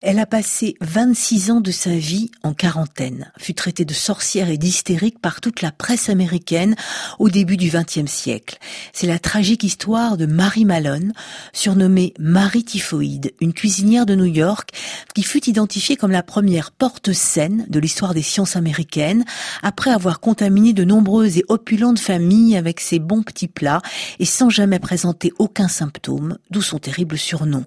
Elle a passé 26 ans de sa vie en quarantaine, fut traitée de sorcière et d'hystérique par toute la presse américaine au début du XXe siècle. C'est la tragique histoire de Marie Malone, surnommée Marie Typhoïde, une cuisinière de New York qui fut identifiée comme la première porte-scène de l'histoire des sciences américaines après avoir contaminé de nombreuses et opulentes familles avec ses bons petits plats et sans jamais présenter aucun symptôme, d'où son terrible surnom.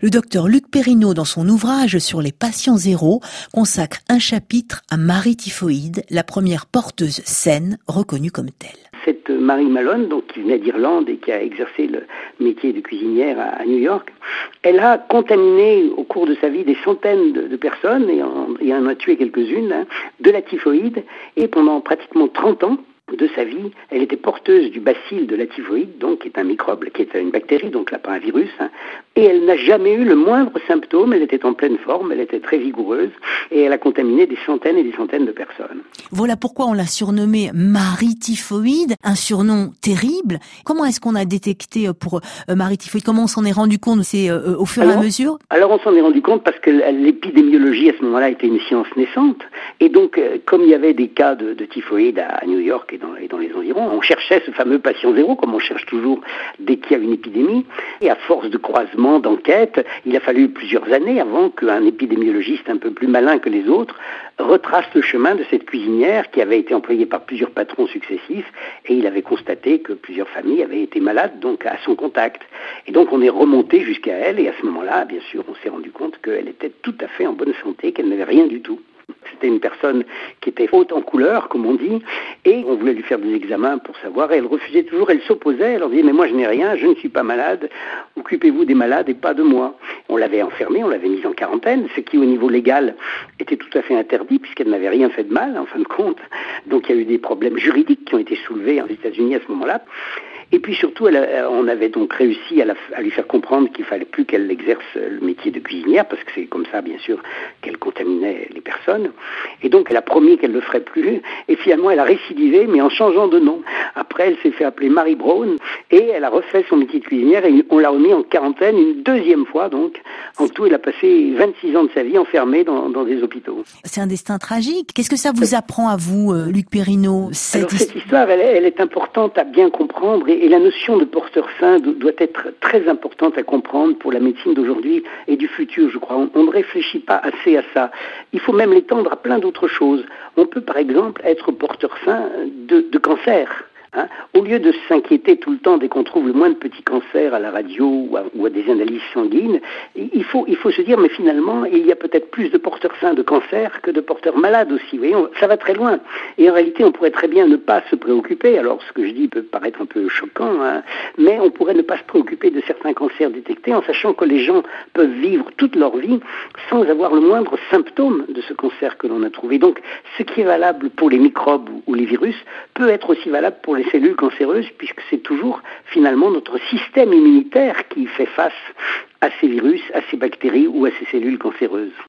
Le docteur Luc Perrineau, dans son ouvrage sur les patients zéro consacre un chapitre à Marie Typhoïde, la première porteuse saine reconnue comme telle. Cette Marie Malone, donc, qui venait d'Irlande et qui a exercé le métier de cuisinière à, New York, elle a contaminé au cours de sa vie des centaines de, personnes et en, a tué quelques-unes hein, de la typhoïde et pendant pratiquement 30 ans, de sa vie, elle était porteuse du bacille de la typhoïde, donc qui est un microbe, qui est une bactérie, donc là pas un virus, hein, et elle n'a jamais eu le moindre symptôme, elle était en pleine forme, elle était très vigoureuse, et elle a contaminé des centaines et des centaines de personnes. Voilà pourquoi on l'a surnommée Marie Typhoïde, un surnom terrible. Comment est-ce qu'on a détecté euh, pour euh, Marie Typhoïde? Comment on s'en est rendu compte? C'est euh, au fur et à mesure? Alors on s'en est rendu compte parce que l'épidémiologie à ce moment-là était une science naissante, et donc comme il y avait des cas de, de typhoïde à New York et dans, les environs, on cherchait ce fameux patient zéro, comme on cherche toujours dès qu'il y a une épidémie, et à force de croisement d'enquête. Il a fallu plusieurs années avant qu'un épidémiologiste un peu plus malin que les autres retrace le chemin de cette cuisinière qui avait été employée par plusieurs patrons successifs et il avait constaté que plusieurs familles avaient été malades donc à son contact. Et donc on est remonté jusqu'à elle et à ce moment-là, bien sûr, on s'est rendu compte qu'elle était tout à fait en bonne santé, qu'elle n'avait rien du tout. C'était une personne qui était haute en couleur, comme on dit, et on voulait lui faire des examens pour savoir, et elle refusait toujours, elle s'opposait, elle leur disait, mais moi je n'ai rien, je ne suis pas malade, occupez-vous des malades et pas de moi. On l'avait enfermée, on l'avait mise en quarantaine, ce qui au niveau légal était tout à fait interdit, puisqu'elle n'avait rien fait de mal, en fin de compte. Donc il y a eu des problèmes juridiques qui ont été soulevés aux États-Unis à ce moment-là. Et puis surtout, on avait donc réussi à, lui faire comprendre qu'il fallait plus qu'elle exerce le métier de cuisinière, parce que c'est comme ça, bien sûr, qu'elle contaminait les personnes. Et donc, elle a promis qu'elle ne le ferait plus. Et finalement, elle a récidivé, mais en changeant de nom. Après, elle s'est fait appeler Marie Brown, et elle a refait son métier de cuisinière, et on l'a remis en quarantaine une deuxième fois, donc. En tout, elle a passé 26 ans de sa vie enfermée dans, des hôpitaux. C'est un destin tragique. Qu'est-ce que ça vous apprend à vous, euh, Luc Perrineau cette, cette histoire, elle, elle, est importante à bien comprendre et, la notion de porteur sain doit être très importante à comprendre pour la médecine d'aujourd'hui et du futur, je crois. On, ne réfléchit pas assez à ça. Il faut même l'étendre à plein d'autres choses. On peut par exemple être porteur sain de cancer. Hein. Au lieu de s'inquiéter tout le temps dès qu'on trouve le moins de petits cancers à la radio ou à, des analyses sanguines, il faut, il faut se dire, mais finalement, il y a peut-être plus de porteurs sains de cancer que de porteurs malades aussi. Ça va très loin. Et en réalité, on pourrait très bien ne pas se préoccuper. Alors, ce que je dis peut paraître un peu choquant, hein, mais on pourrait ne pas se préoccuper de certains cancers détectés en sachant que les gens peuvent vivre toute leur vie sans avoir le moindre symptôme de ce cancer que l'on a trouvé. Donc, ce qui est valable pour les microbes ou les virus peut être aussi valable pour les cellules cancéreuses, puisque c'est toujours finalement notre système immunitaire qui fait face à ces virus, à ces bactéries ou à ces cellules cancéreuses.